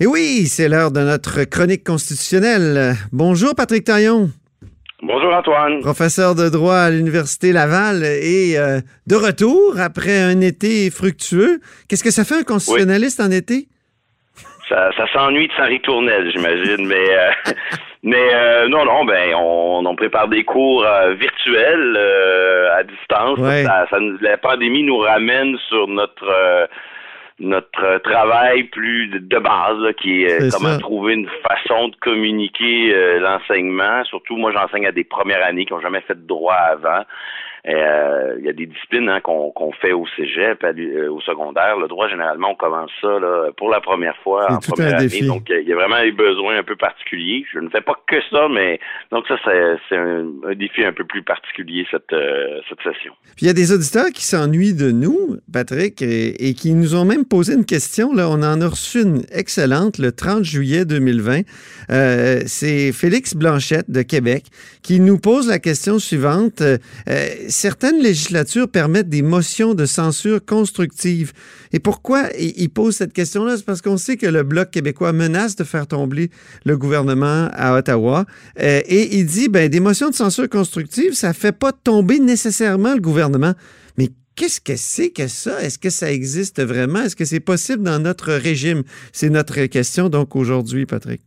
Et oui, c'est l'heure de notre chronique constitutionnelle. Bonjour Patrick Taillon. Bonjour Antoine. Professeur de droit à l'Université Laval et euh, de retour après un été fructueux. Qu'est-ce que ça fait un constitutionnaliste en été? Ça, s'ennuie de Saint Tournelle, j'imagine, mais euh, mais euh, non, non, ben on, on prépare des cours virtuels à distance. la pandémie nous ramène sur notre notre travail plus de base, qui est, comment trouver une façon de communiquer euh, l'enseignement. Surtout, moi, j'enseigne à des premières années qui n'ont jamais fait de droit avant. Euh, il y a des disciplines hein, qu'on fait au cégep, euh, au secondaire. Le droit, généralement, on commence ça là, pour la première fois en première année. Donc, il y a vraiment des besoins un peu particuliers. Je ne fais pas que ça, mais donc ça, c'est un, défi un peu plus particulier cette, euh, cette session. Puis il y a des auditeurs qui s'ennuient de nous, Patrick, et, qui nous ont même posé une question. Là, on en a reçu une excellente le 30 juillet 2020. c'est Félix Blanchette de Québec qui nous pose la question suivante certaines législatures permettent des motions de censure constructives. Et pourquoi il pose cette question-là? C'est parce qu'on sait que le Bloc québécois menace de faire tomber le gouvernement à Ottawa. Euh, et il dit, ben, des motions de censure constructive, ça fait pas tomber nécessairement le gouvernement. Mais qu'est-ce que c'est que ça? Est-ce que ça existe vraiment? Est-ce que c'est possible dans notre régime? C'est notre question donc aujourd'hui, Patrick.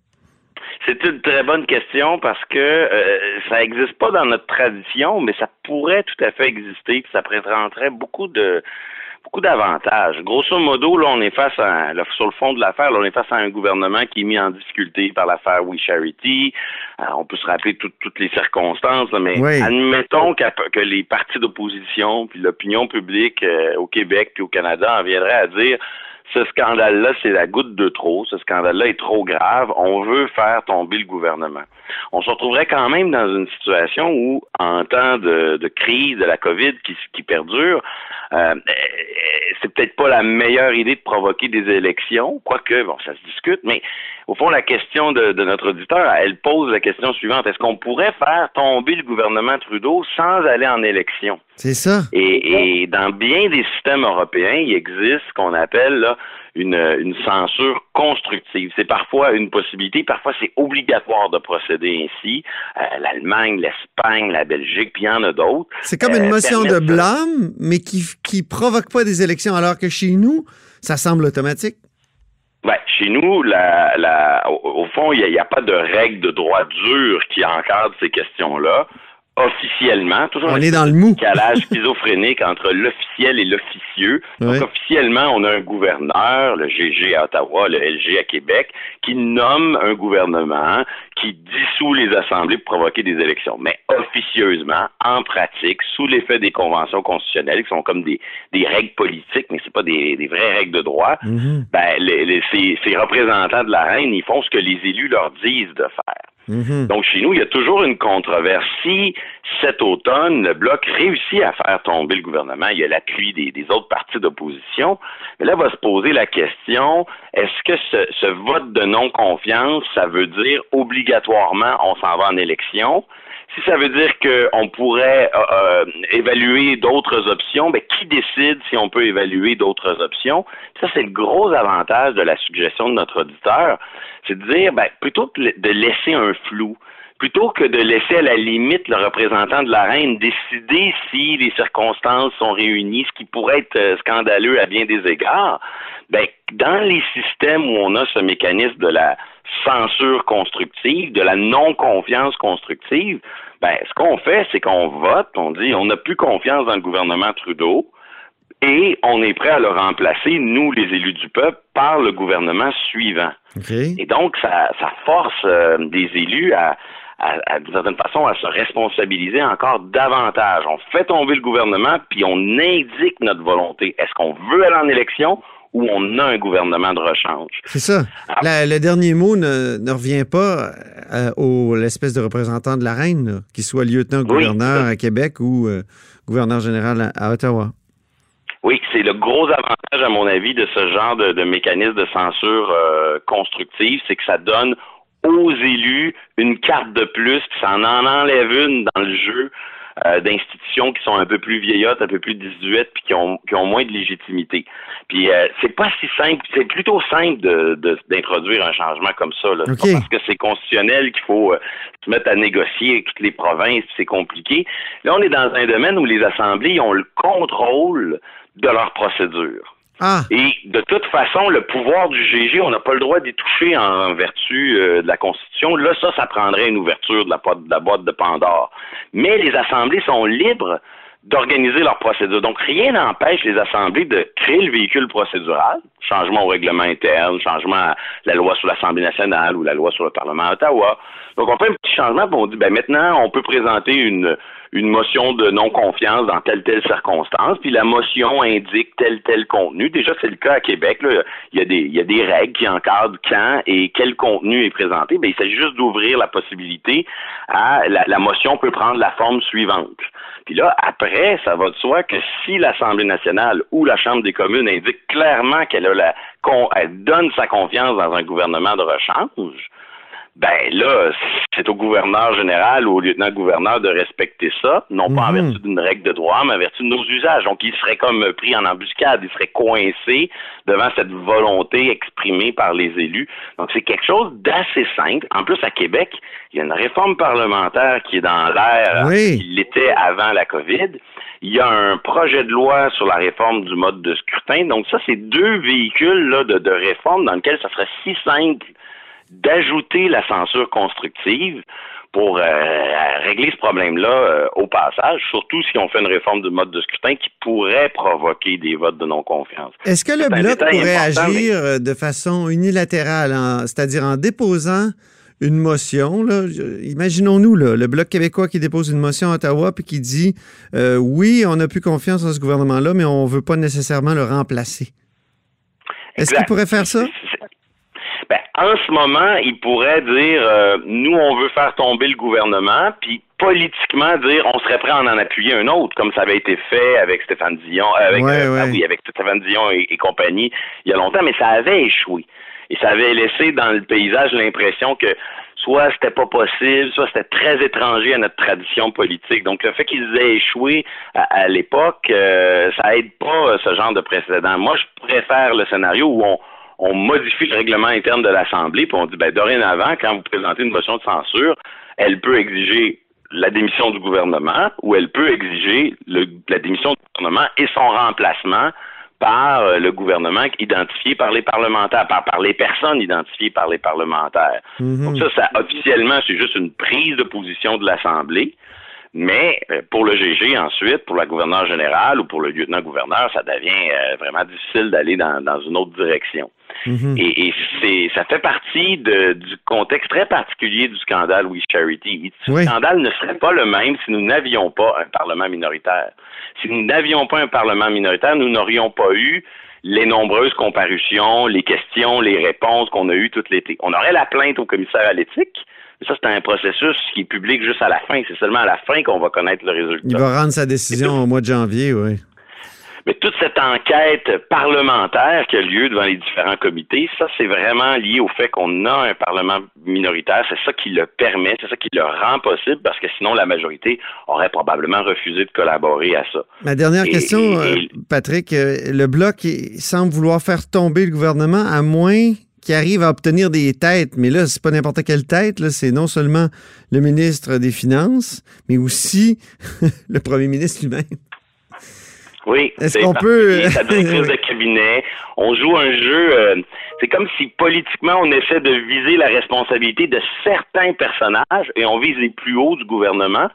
C'est une très bonne question parce que euh, ça n'existe pas dans notre tradition, mais ça pourrait tout à fait exister, puis ça présenterait beaucoup de beaucoup d'avantages. Grosso modo, là, on est face à, sur le fond de l'affaire, là, on est face à un gouvernement qui est mis en difficulté par l'affaire We Charity. Euh, on peut se rappeler toutes les circonstances, mais admettons que les partis d'opposition puis l'opinion publique euh, au Québec puis au Canada en viendraient à dire ce scandale-là, c'est la goutte de trop. Ce scandale-là est trop grave. On veut faire tomber le gouvernement. On se retrouverait quand même dans une situation où, en temps de, crise de la COVID qui, qui perdure, euh, c'est peut-être pas la meilleure idée de provoquer des élections, quoique, bon, ça se discute, mais au fond, la question de, notre auditeur, elle pose la question suivante. Est-ce qu'on pourrait faire tomber le gouvernement Trudeau sans aller en élection? C'est ça. Et, et, dans bien des systèmes européens, il existe ce qu'on appelle là, une, une censure constructive. C'est parfois une possibilité, parfois c'est obligatoire de procéder ainsi. Euh, L'Allemagne, l'Espagne, la Belgique, puis il y en a d'autres. C'est comme une euh, motion de blâme, mais qui qui provoque pas des élections, alors que chez nous, ça semble automatique. Ben, chez nous, la, la, au, fond, il n'y a, a, pas de règle de droit dur qui encadre ces questions-là officiellement, toujours on est dans le mou. calage schizophrénique entre l'officiel et l'officieux. Donc officiellement, on a un gouverneur, le GG à Ottawa, le LG à Québec, qui nomme un gouvernement, qui dissout les assemblées pour provoquer des élections. Mais officieusement, en pratique, sous l'effet des conventions constitutionnelles, qui sont comme des, des règles politiques, mais c'est pas des, des, vraies règles de droit, mm-hmm. ben, les, ces, ces représentants de la reine, ils font ce que les élus leur disent de faire. Mhm. Donc, chez nous, il y a toujours une controverse. Si cet automne, le Bloc réussit à faire tomber le gouvernement, il y a l'appui des, autres partis d'opposition, mais là va se poser la question, est-ce que ce, vote de non-confiance, ça veut dire obligatoirement on s'en va en élection? Si ça veut dire qu'on pourrait euh, euh, évaluer d'autres options, ben, qui décide si on peut évaluer d'autres options? Ça, c'est le gros avantage de la suggestion de notre auditeur c'est de dire, ben, plutôt de laisser un flou, plutôt que de laisser à la limite le représentant de la reine décider si les circonstances sont réunies, ce qui pourrait être euh, scandaleux à bien des égards, ben, dans les systèmes où on a ce mécanisme de la censure constructive, de la non-confiance constructive, ben, ce qu'on fait, c'est qu'on vote, on dit on n'a plus confiance dans le gouvernement Trudeau, et on est prêt à le remplacer, nous, les élus du peuple, par le gouvernement suivant. Et donc, ça, force euh, des élus à, à, d'une certaine façon, à se responsabiliser encore davantage. On fait tomber le gouvernement, puis on indique notre volonté. Est-ce qu'on veut aller en élection ou on a un gouvernement de rechange? C'est ça. Ah. le dernier mot ne, revient pas euh, au l'espèce de représentant de la reine, qu'il soit lieutenant-gouverneur à Québec ou euh, gouverneur général à Ottawa. Oui, c'est le gros avantage, à mon avis, de ce genre de, mécanisme de censure euh, constructive, c'est que ça donne aux élus une carte de plus, puis ça en enlève une dans le jeu euh, d'institutions qui sont un peu plus vieillottes, un peu plus 18, puis qui ont, qui ont moins de légitimité. Puis euh, c'est pas si simple, c'est plutôt simple de, d'introduire un changement comme ça. Là. parce que c'est constitutionnel qu'il faut euh, se mettre à négocier avec toutes les provinces, c'est compliqué. Là, on est dans un domaine où les assemblées ont le contrôle de leur procédure. Ah. Et de toute façon, le pouvoir du GG, on n'a pas le droit d'y toucher en vertu euh, de la Constitution. Là, ça, ça prendrait une ouverture de la, de la boîte de Pandore. Mais les assemblées sont libres d'organiser leur procédure. Donc, rien n'empêche les assemblées de créer le véhicule procédural, changement au règlement interne, changement à la loi sur l'Assemblée nationale ou la loi sur le Parlement à Ottawa. Donc, on fait un petit changement, puis on dit, ben maintenant, on peut présenter une, une motion de non-confiance dans telle telle circonstance, puis la motion indique tel tel contenu. Déjà, c'est le cas à Québec. Là. Il, y a des, il y a des règles qui encadrent quand et quel contenu est présenté. Ben, il s'agit juste d'ouvrir la possibilité à la, la motion peut prendre la forme suivante. Puis là, après, ça va de soi que si l'Assemblée nationale ou la Chambre des communes indique clairement qu'elle a la, elle donne sa confiance dans un gouvernement de rechange, ben là, c'est au gouverneur général ou au lieutenant-gouverneur de respecter ça, non pas en mhm. vertu d'une règle de droit, mais en vertu de nos usages. Donc, il serait comme pris en embuscade, il serait coincé devant cette volonté exprimée par les élus. Donc, c'est quelque chose d'assez simple. En plus, à Québec, il y a une réforme parlementaire qui est dans l'air, oui. qui l'était avant la COVID. Il y a un projet de loi sur la réforme du mode de scrutin. Donc, ça, c'est deux véhicules là, de, de réforme dans lesquels ça serait si simple d'ajouter la censure constructive pour euh, régler ce problème-là euh, au passage, surtout si on fait une réforme du mode de scrutin qui pourrait provoquer des votes de non-confiance. Est-ce que le Bloc pourrait agir euh, de façon unilatérale, c'est-à-dire en déposant une motion, imaginons-nous le Bloc québécois qui dépose une motion à Ottawa puis qui dit oui, on n'a plus confiance dans ce gouvernement-là, mais on ne veut pas nécessairement le remplacer. Est-ce qu'il pourrait faire ça? Ben, en ce moment, il pourrait dire euh, nous, on veut faire tomber le gouvernement, puis politiquement dire on serait prêt à en, appuyer un autre, comme ça avait été fait avec Stéphane Dion, euh, avec, euh, ah oui, avec Stéphane Dion et, compagnie il y a longtemps, mais ça avait échoué. Et ça avait laissé dans le paysage l'impression que soit c'était pas possible, soit c'était très étranger à notre tradition politique. Donc le fait qu'ils aient échoué à, l'époque, ça aide pas ce genre de précédent. Moi, je préfère le scénario où on, on modifie le règlement interne de l'Assemblée, puis on dit, ben, dorénavant, quand vous présentez une motion de censure, elle peut exiger la démission du gouvernement ou elle peut exiger la démission du gouvernement et son remplacement par euh, le gouvernement identifié par les parlementaires, par, par les personnes identifiées par les parlementaires. Mm-hmm. Donc ça, ça officiellement, c'est juste une prise de position de l'Assemblée. Mais euh, pour le GG ensuite, pour la gouverneure générale ou pour le lieutenant-gouverneur, ça devient euh, vraiment difficile d'aller dans, dans, une autre direction. Mhm. Et, et c'est, ça fait partie de, du contexte très particulier du scandale We Charity. Ce scandale ne serait pas le même si nous n'avions pas un Parlement minoritaire. Si nous n'avions pas un Parlement minoritaire, nous n'aurions pas eu les nombreuses comparutions, les questions, les réponses qu'on a eues tout l'été. On aurait la plainte au commissaire à l'éthique, mais ça, c'est un processus qui est public juste à la fin. C'est seulement à la fin qu'on va connaître le résultat. Il va rendre sa décision au mois de janvier, oui. Mais toute cette enquête parlementaire qui a lieu devant les différents comités, ça, c'est vraiment lié au fait qu'on a un Parlement minoritaire. C'est ça qui le permet, c'est ça qui le rend possible, parce que sinon, la majorité aurait probablement refusé de collaborer à ça. Ma dernière question, euh, Patrick, euh, le Bloc semble vouloir faire tomber le gouvernement à moins qu'il arrive à obtenir des têtes, mais là, c'est pas n'importe quelle tête, c'est non seulement le ministre des Finances, mais aussi le premier ministre lui-même. Oui. Est-ce qu'on peut. Sa directrice de cabinet. On joue un jeu. Euh, c'est comme si politiquement on essaie de viser la responsabilité de certains personnages et on vise les plus hauts du gouvernement.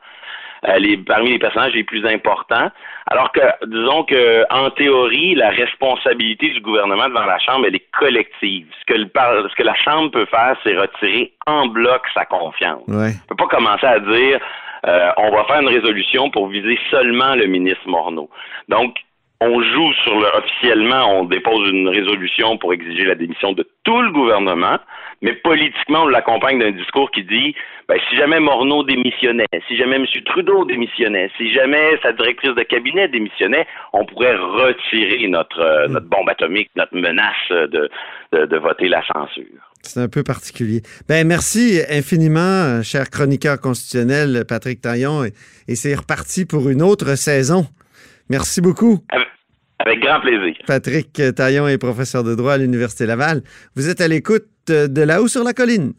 Euh, les, parmi les personnages les plus importants. Alors que, disons que, en théorie, la responsabilité du gouvernement devant la Chambre, elle est collective. Ce que, le, ce que la Chambre peut faire, c'est retirer en bloc sa confiance. Ouais. On peut pas commencer à dire euh, on va faire une résolution pour viser seulement le ministre Morneau. Donc, on joue sur le officiellement, on dépose une résolution pour exiger la démission de tout le gouvernement, mais politiquement, on l'accompagne d'un discours qui dit ben, si jamais Morneau démissionnait, si jamais M. Trudeau démissionnait, si jamais sa directrice de cabinet démissionnait, on pourrait retirer notre, euh, notre bombe atomique, notre menace de, de voter la censure. C'est un peu particulier. Ben merci infiniment, cher chroniqueur constitutionnel Patrick Taillon, et, c'est reparti pour une autre saison. Merci beaucoup. Avec, grand plaisir. Patrick Taillon est professeur de droit à l'Université Laval. Vous êtes à l'écoute de là-haut sur la colline.